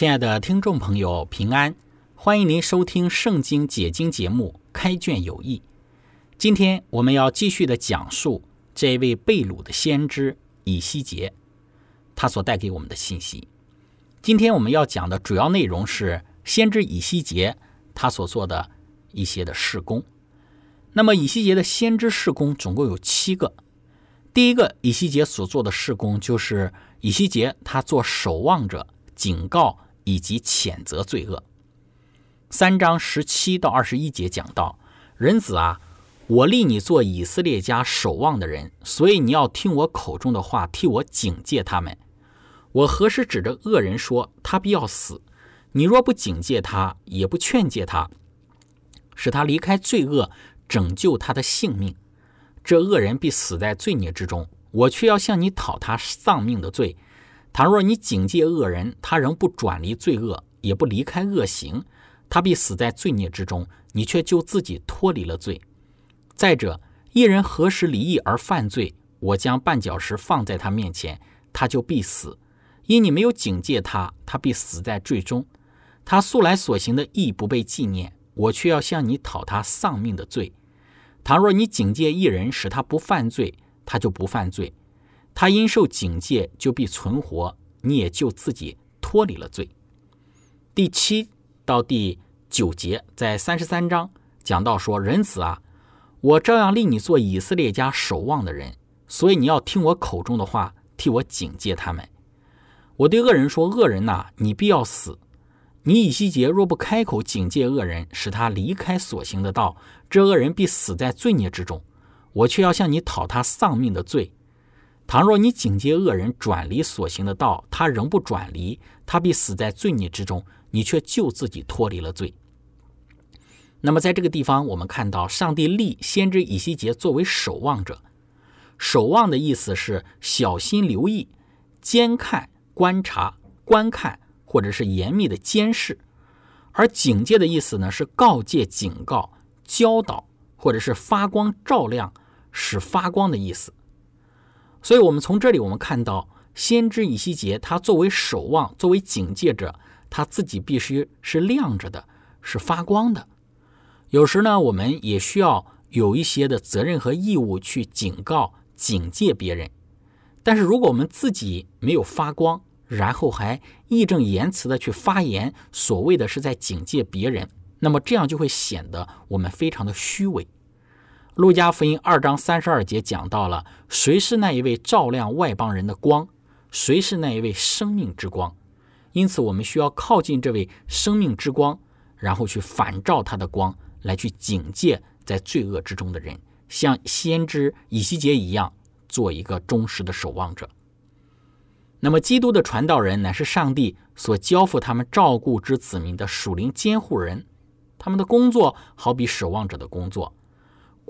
亲爱的听众朋友，平安！欢迎您收听《圣经解经》节目《开卷有益》。今天我们要继续的讲述这位被掳的先知以西结，他所带给我们的信息。今天我们要讲的主要内容是先知以西结他所做的一些的事工。那么以西结的先知事工总共有七个。第一个，以西结所做的事工就是以西结他做守望者，警告。以及谴责罪恶。三章十七到二十一节讲到：人子啊，我立你做以色列家守望的人，所以你要听我口中的话，替我警戒他们。我何时指着恶人说他必要死？你若不警戒他，也不劝诫他，使他离开罪恶，拯救他的性命，这恶人必死在罪孽之中。我却要向你讨他丧命的罪。倘若你警戒恶人，他仍不转离罪恶，也不离开恶行，他必死在罪孽之中。你却救自己脱离了罪。再者，一人何时离异而犯罪，我将绊脚石放在他面前，他就必死。因你没有警戒他，他必死在罪中。他素来所行的义不被纪念，我却要向你讨他丧命的罪。倘若你警戒一人，使他不犯罪，他就不犯罪。他因受警戒，就必存活，你也就自己脱离了罪。第七到第九节，在三十三章讲到说：“人子啊，我照样立你做以色列家守望的人，所以你要听我口中的话，替我警戒他们。我对恶人说：恶人呐，你必要死。你以西结若不开口警戒恶人，使他离开所行的道，这恶人必死在罪孽之中。我却要向你讨他丧命的罪。”倘若你警戒恶人转离所行的道，他仍不转离，他必死在罪孽之中，你却救自己脱离了罪。那么，在这个地方，我们看到上帝立先知以西结作为守望者。守望的意思是小心留意、监看、观察、观看，或者是严密的监视；而警戒的意思呢，是告诫、警告、教导，或者是发光照亮、使发光的意思。所以，我们从这里我们看到，先知以西结他作为守望、作为警戒者，他自己必须是亮着的，是发光的。有时呢，我们也需要有一些的责任和义务去警告、警戒别人。但是，如果我们自己没有发光，然后还义正言辞的去发言，所谓的是在警戒别人，那么这样就会显得我们非常的虚伪。路加福音二章三十二节讲到了谁是那一位照亮外邦人的光，谁是那一位生命之光。因此，我们需要靠近这位生命之光，然后去反照他的光，来去警戒在罪恶之中的人，像先知以西结一样，做一个忠实的守望者。那么，基督的传道人乃是上帝所交付他们照顾之子民的属灵监护人，他们的工作好比守望者的工作。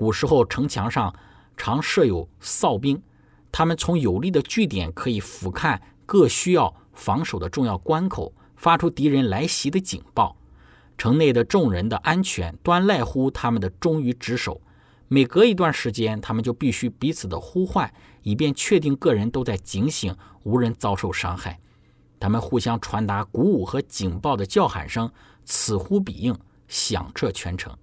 古时候，城墙上常设有哨兵，他们从有利的据点可以俯瞰各需要防守的重要关口，发出敌人来袭的警报。城内的众人的安全端赖乎他们的忠于职守。每隔一段时间，他们就必须彼此的呼唤，以便确定个人都在警醒，无人遭受伤害。他们互相传达鼓舞和警报的叫喊声，此呼彼应，响彻全城。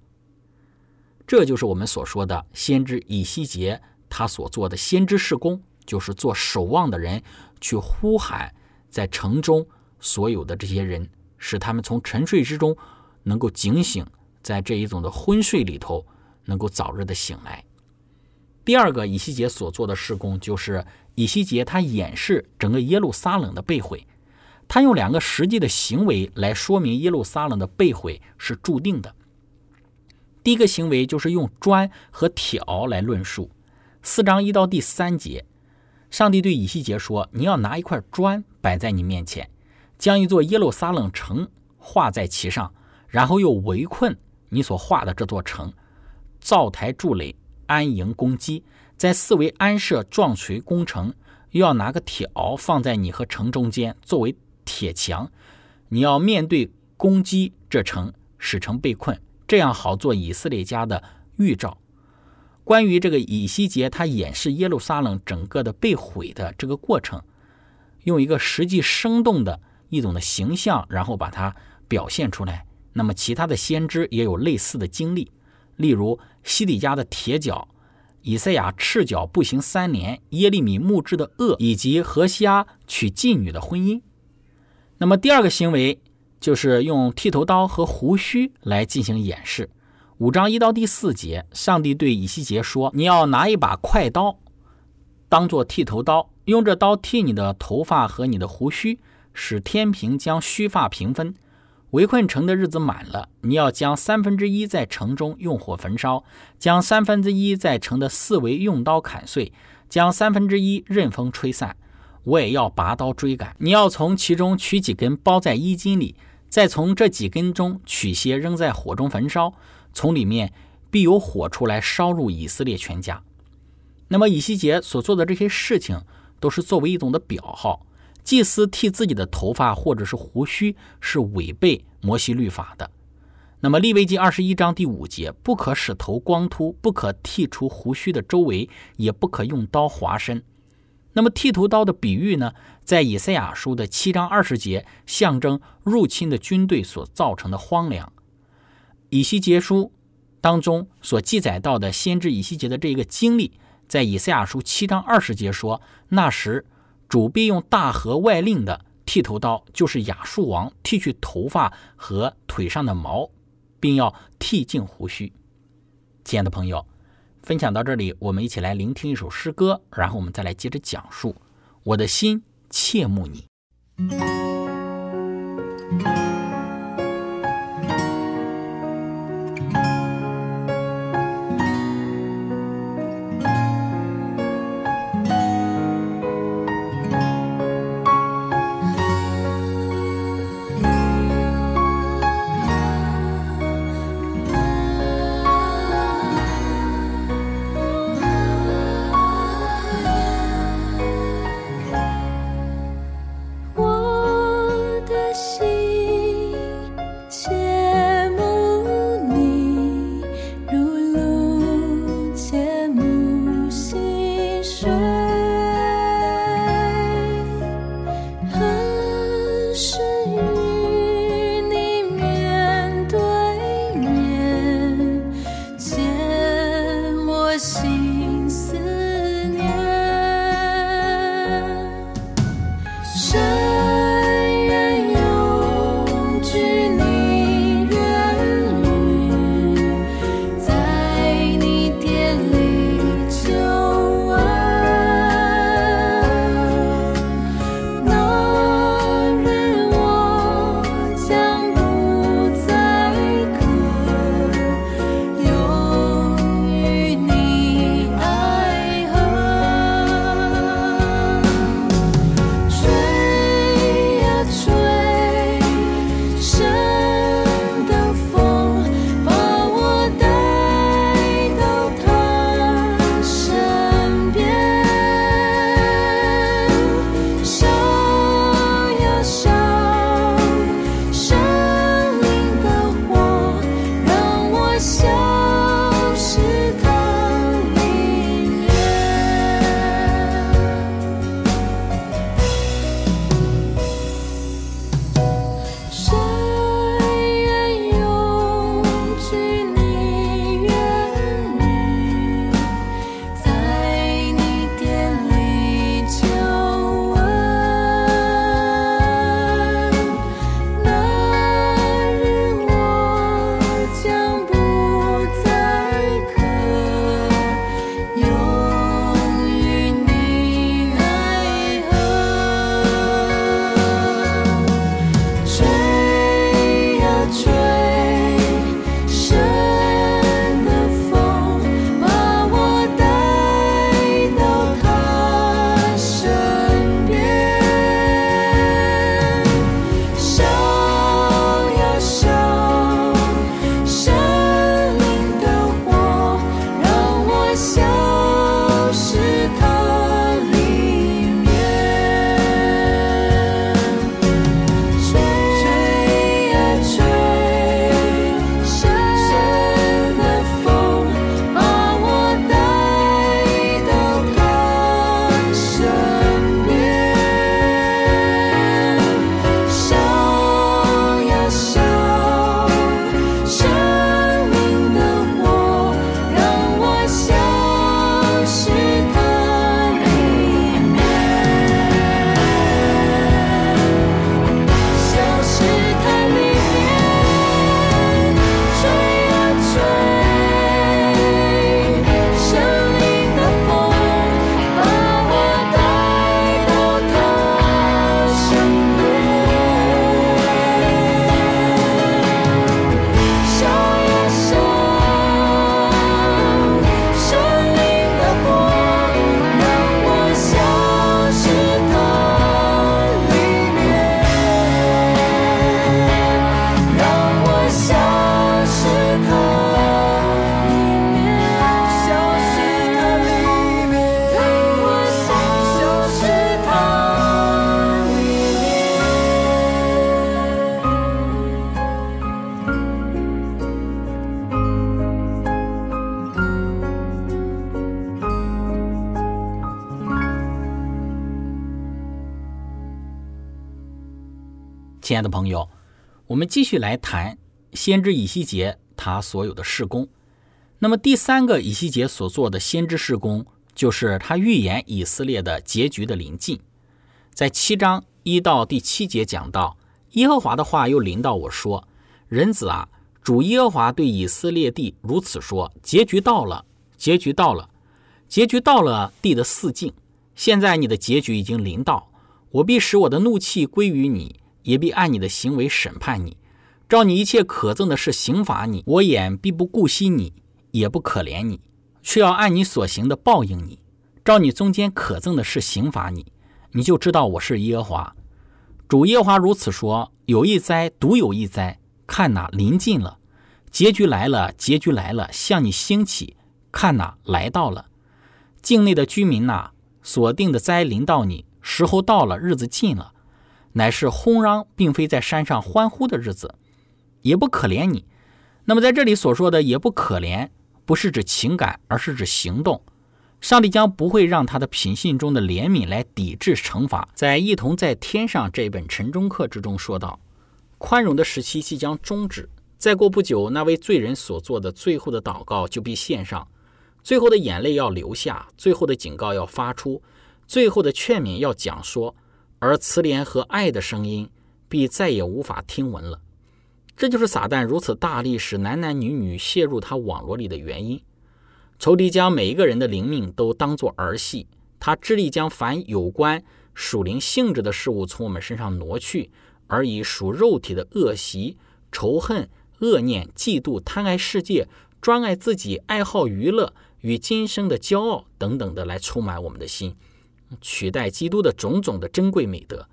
这就是我们所说的先知以西结他所做的先知事工，就是做守望的人去呼喊在城中所有的这些人使他们从沉睡之中能够警醒，在这一种的昏睡里头能够早日的醒来。第二个，以西结所做的事工就是以西结他演示整个耶路撒冷的被毁，他用两个实际的行为来说明耶路撒冷的被毁是注定的。第一个行为就是用砖和挑来论述。四章一到第三节，上帝对以西结说：“你要拿一块砖摆在你面前，将一座耶路撒冷城画在其上，然后又围困你所画的这座城，造台筑垒，安营攻击，在四围安设撞锤攻城。又要拿个挑放在你和城中间，作为铁墙。你要面对攻击这城，使城被困。”这样好做以色列家的预兆。关于这个以西结，他演示耶路撒冷整个的被毁的这个过程，用一个实际生动的一种的形象，然后把它表现出来。那么其他的先知也有类似的经历，例如西底家的铁脚、以赛亚赤脚步行三年、耶利米木质的恶，以及何西阿娶妓女的婚姻。那么第二个行为。就是用剃头刀和胡须来进行演示。五章一到第四节，上帝对以西结说：“你要拿一把快刀，当做剃头刀，用这刀剃你的头发和你的胡须，使天平将须发平分。围困城的日子满了，你要将三分之一在城中用火焚烧，将三分之一在城的四围用刀砍碎，将三分之一任风吹散。我也要拔刀追赶。你要从其中取几根包在衣襟里。”再从这几根中取些扔在火中焚烧，从里面必有火出来烧入以色列全家。那么以西结所做的这些事情，都是作为一种的表号。祭司剃自己的头发或者是胡须是违背摩西律法的。那么利未记二十一章第五节，不可使头光秃，不可剃除胡须的周围，也不可用刀划身。那么剃头刀的比喻呢，在以赛亚书的七章二十节，象征入侵的军队所造成的荒凉。以西结书当中所记载到的先知以西结的这个经历，在以赛亚书七章二十节说，那时主必用大河外令的剃头刀，就是亚述王剃去头发和腿上的毛，并要剃净胡须。亲爱的朋友。分享到这里，我们一起来聆听一首诗歌，然后我们再来接着讲述。我的心切慕你。亲爱的朋友，我们继续来谈先知以西结他所有的事工。那么第三个以西结所做的先知事工，就是他预言以色列的结局的临近。在七章一到第七节讲到，耶和华的话又临到我说：“人子啊，主耶和华对以色列地如此说：结局到了，结局到了，结局到了地的四境。现在你的结局已经临到，我必使我的怒气归于你。”也必按你的行为审判你，照你一切可憎的事刑罚你。我眼必不顾惜你，也不可怜你，却要按你所行的报应你。照你中间可憎的事刑罚你，你就知道我是耶和华。主耶和华如此说：有一灾，独有一灾，看哪，临近了，结局来了，结局来了，向你兴起。看哪，来到了，境内的居民呐，所定的灾临到你，时候到了，日子近了。乃是轰嚷，并非在山上欢呼的日子，也不可怜你。那么在这里所说的“也不可怜”，不是指情感，而是指行动。上帝将不会让他的品性中的怜悯来抵制惩罚。在《一同在天上》这本晨钟课之中说道：“宽容的时期即将终止，再过不久，那位罪人所做的最后的祷告就必献上，最后的眼泪要流下，最后的警告要发出，最后的劝勉要讲说。”而慈怜和爱的声音，必再也无法听闻了。这就是撒旦如此大力使男男女女陷入他网络里的原因。仇敌将每一个人的灵命都当作儿戏，他致力将凡有关属灵性质的事物从我们身上挪去，而以属肉体的恶习、仇恨、恶念、嫉妒、贪爱世界、专爱自己、爱好娱乐与今生的骄傲等等的来充满我们的心。取代基督的种种的珍贵美德，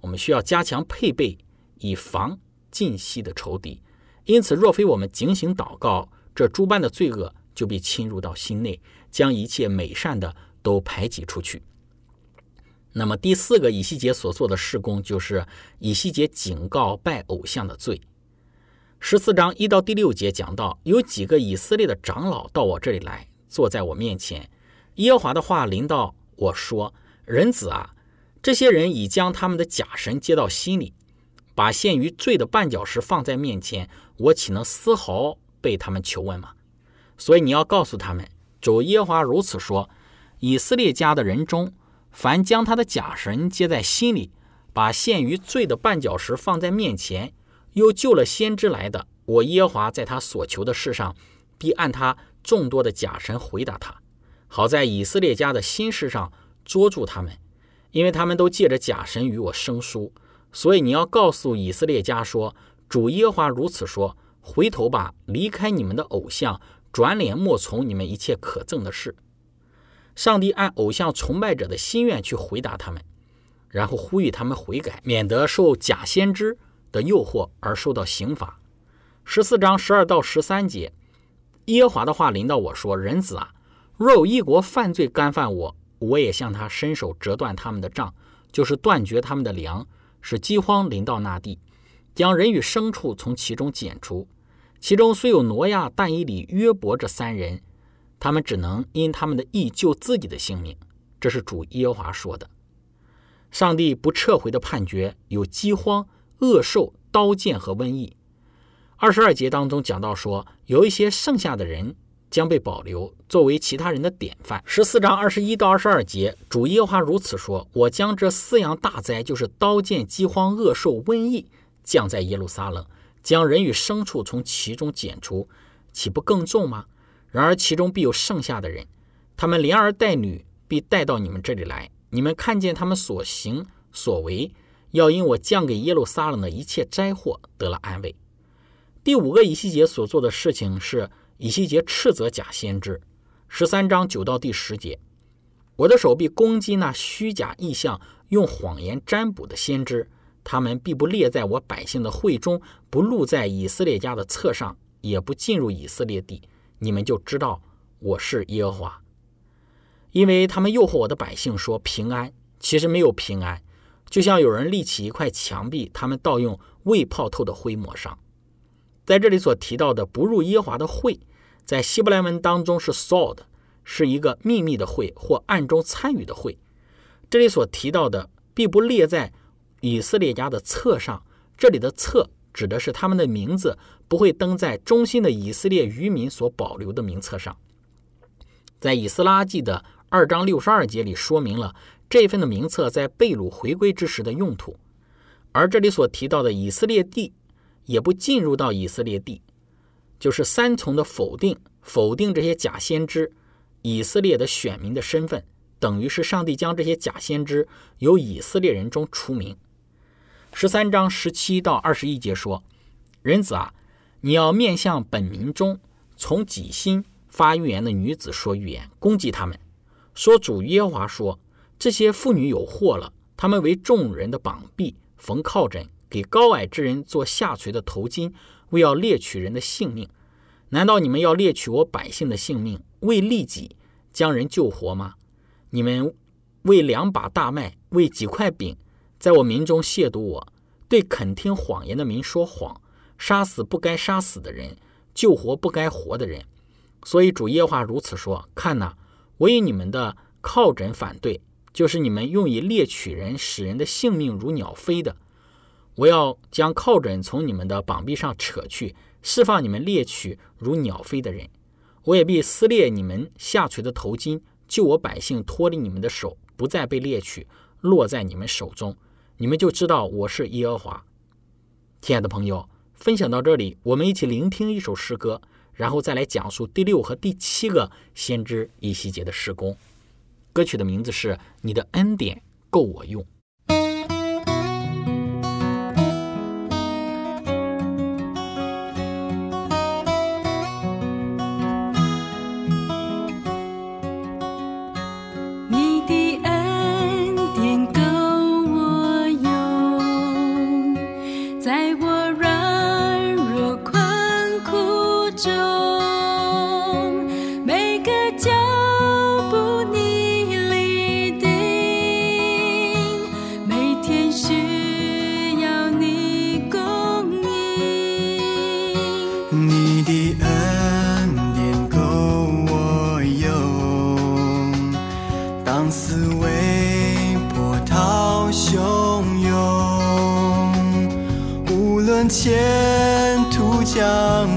我们需要加强配备，以防近息的仇敌。因此，若非我们警醒祷告，这诸般的罪恶就被侵入到心内，将一切美善的都排挤出去。那么，第四个以西结所做的事工，就是以西结警告拜偶像的罪。十四章一到第六节讲到，有几个以色列的长老到我这里来，坐在我面前，耶和华的话临到。我说：“人子啊，这些人已将他们的假神接到心里，把陷于罪的绊脚石放在面前，我岂能丝毫被他们求问吗？所以你要告诉他们，主耶华如此说：以色列家的人中，凡将他的假神接在心里，把陷于罪的绊脚石放在面前，又救了先知来的，我耶华在他所求的事上，必按他众多的假神回答他。”好在以色列家的心事上捉住他们，因为他们都借着假神与我生疏，所以你要告诉以色列家说：“主耶华如此说：回头吧，离开你们的偶像，转脸莫从你们一切可憎的事。”上帝按偶像崇拜者的心愿去回答他们，然后呼吁他们悔改，免得受假先知的诱惑而受到刑罚。十四章十二到十三节，耶和华的话临到我说：“人子啊。”若有一国犯罪干犯我，我也向他伸手折断他们的杖，就是断绝他们的粮，使饥荒临到那地，将人与牲畜从其中剪除。其中虽有挪亚、但以理、约伯这三人，他们只能因他们的义救自己的性命。这是主耶和华说的。上帝不撤回的判决有饥荒、恶兽、刀剑和瘟疫。二十二节当中讲到说，有一些剩下的人。将被保留作为其他人的典范。十四章二十一到二十二节，主耶和华如此说：“我将这四样大灾，就是刀剑、饥荒、恶兽、瘟疫，降在耶路撒冷，将人与牲畜从其中剪除，岂不更重吗？然而其中必有剩下的人，他们连儿带女必带到你们这里来。你们看见他们所行所为，要因我降给耶路撒冷的一切灾祸得了安慰。”第五个以西结所做的事情是。以西结斥责假先知，十三章九到第十节，我的手臂攻击那虚假意象、用谎言占卜的先知，他们必不列在我百姓的会中，不录在以色列家的册上，也不进入以色列地。你们就知道我是耶和华，因为他们诱惑我的百姓说平安，其实没有平安，就像有人立起一块墙壁，他们盗用未泡透的灰抹上。在这里所提到的不入耶和华的会。在希伯来文当中是 “sod”，是一个秘密的会或暗中参与的会。这里所提到的，并不列在以色列家的册上，这里的册指的是他们的名字不会登在中心的以色列渔民所保留的名册上。在以斯拉记的二章六十二节里说明了这份的名册在贝鲁回归之时的用途，而这里所提到的以色列地也不进入到以色列地，就是三重的否定，否定这些假先知以色列的选民的身份，等于是上帝将这些假先知由以色列人中除名。十三章十七到二十一节说：“人子啊，你要面向本民中从己心。”发预言的女子说预言，攻击他们，说主耶和华说：“这些妇女有祸了，他们为众人的膀臂缝靠枕，给高矮之人做下垂的头巾，为要猎取人的性命。难道你们要猎取我百姓的性命，为利己将人救活吗？你们为两把大麦，为几块饼，在我民中亵渎我，对肯听谎言的民说谎，杀死不该杀死的人，救活不该活的人。”所以主耶和华如此说：“看哪，我以你们的靠枕反对，就是你们用以猎取人，使人的性命如鸟飞的。我要将靠枕从你们的膀臂上扯去，释放你们猎取如鸟飞的人。我也必撕裂你们下垂的头巾，救我百姓脱离你们的手，不再被猎取，落在你们手中。你们就知道我是耶和华。”亲爱的朋友，分享到这里，我们一起聆听一首诗歌。然后再来讲述第六和第七个先知以西结的施工。歌曲的名字是《你的恩典够我用》。前途将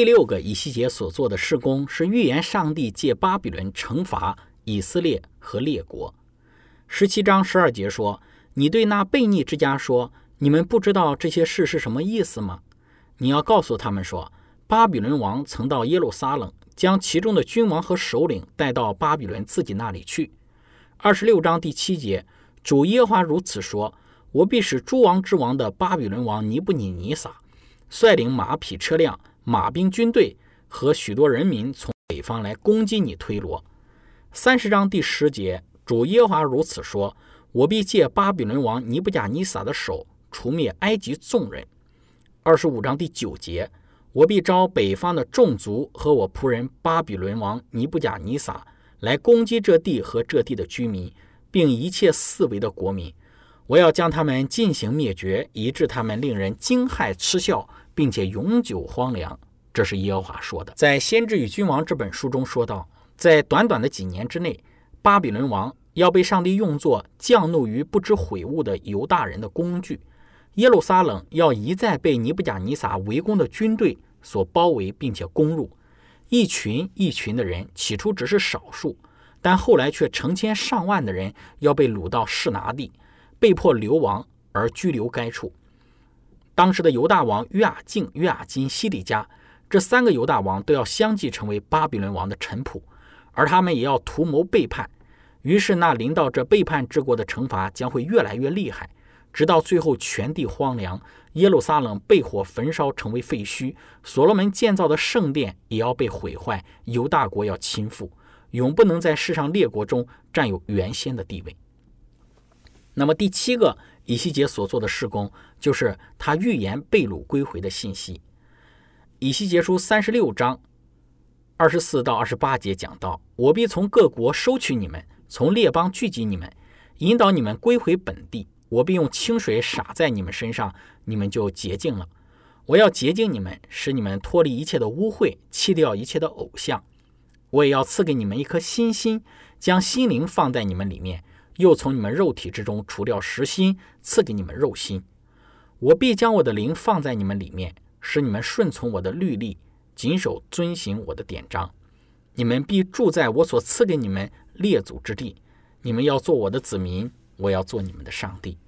第六个以西结所做的事工是预言上帝借巴比伦惩罚以色列和列国。十七章十二节说：“你对那悖逆之家说，你们不知道这些事是什么意思吗？你要告诉他们说，巴比伦王曾到耶路撒冷，将其中的君王和首领带到巴比伦自己那里去。”二十六章第七节，主耶和华如此说：“我必使诸王之王的巴比伦王尼布尼尼撒率领马匹车辆。”马兵军队和许多人民从北方来攻击你推罗。三十章第十节，主耶和华如此说：“我必借巴比伦王尼布甲尼撒的手除灭埃及众人。”二十五章第九节，我必招北方的众族和我仆人巴比伦王尼布甲尼撒来攻击这地和这地的居民，并一切四围的国民。我要将他们进行灭绝，以致他们令人惊骇嗤笑。并且永久荒凉，这是耶和华说的。在《先知与君王》这本书中说道，在短短的几年之内，巴比伦王要被上帝用作降怒于不知悔悟的犹大人的工具，耶路撒冷要一再被尼布甲尼撒围攻的军队所包围，并且攻入。一群一群的人，起初只是少数，但后来却成千上万的人要被掳到示拿地，被迫流亡而居留该处。当时的犹大王约雅敬、约雅金、西底家这三个犹大王都要相继成为巴比伦王的臣仆，而他们也要图谋背叛。于是，那临到这背叛之国的惩罚将会越来越厉害，直到最后全地荒凉，耶路撒冷被火焚烧成为废墟，所罗门建造的圣殿也要被毁坏，犹大国要倾覆，永不能在世上列国中占有原先的地位。那么，第七个。以西结所做的事工，就是他预言被掳归回的信息。以西结书三十六章二十四到二十八节讲到：“我必从各国收取你们，从列邦聚集你们，引导你们归回本地。我必用清水洒在你们身上，你们就洁净了。我要洁净你们，使你们脱离一切的污秽，弃掉一切的偶像。我也要赐给你们一颗新心，将心灵放在你们里面。”又从你们肉体之中除掉实心，赐给你们肉心。我必将我的灵放在你们里面，使你们顺从我的律例，谨守遵行我的典章。你们必住在我所赐给你们列祖之地。你们要做我的子民，我要做你们的上帝。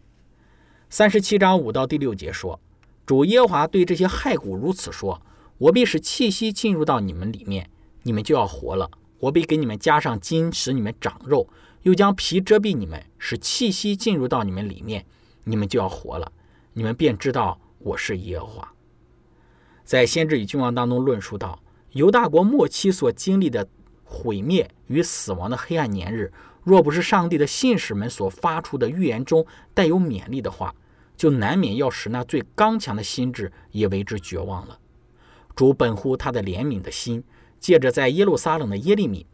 三十七章五到第六节说：主耶华对这些骸骨如此说：我必使气息进入到你们里面，你们就要活了。我必给你们加上筋，使你们长肉。又将皮遮蔽你们，使气息进入到你们里面，你们就要活了。你们便知道我是耶和华。在先知与君王当中论述到，犹大国末期所经历的毁灭与死亡的黑暗年日，若不是上帝的信使们所发出的预言中带有勉励的话，就难免要使那最刚强的心智也为之绝望了。主本乎他的怜悯的心，借着在耶路撒冷的耶利米。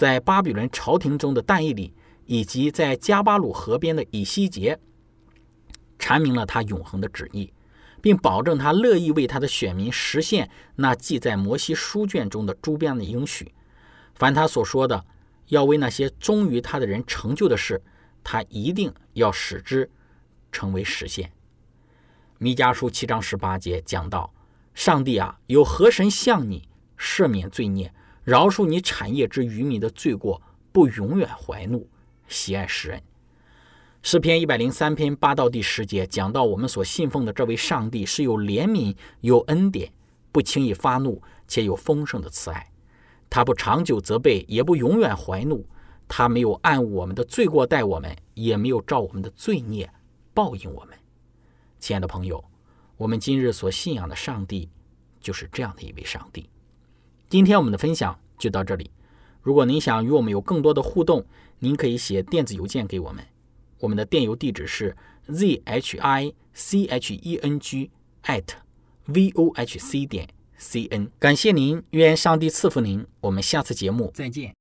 在巴比伦朝廷中的但以里，以及在加巴鲁河边的以西结，阐明了他永恒的旨意，并保证他乐意为他的选民实现那记在摩西书卷中的诸边的应许。凡他所说的要为那些忠于他的人成就的事，他一定要使之成为实现。弥迦书七章十八节讲到：“上帝啊，有何神向你赦免罪孽？”饶恕你产业之渔民的罪过，不永远怀怒，喜爱世人。诗篇一百零三篇八到第十节讲到，我们所信奉的这位上帝是有怜悯、有恩典，不轻易发怒，且有丰盛的慈爱。他不长久责备，也不永远怀怒。他没有按我们的罪过待我们，也没有照我们的罪孽报应我们。亲爱的朋友，我们今日所信仰的上帝，就是这样的一位上帝。今天我们的分享就到这里。如果您想与我们有更多的互动，您可以写电子邮件给我们。我们的电邮地址是 z h i c h e n g at v o h c 点 c n。感谢您，愿上帝赐福您。我们下次节目再见。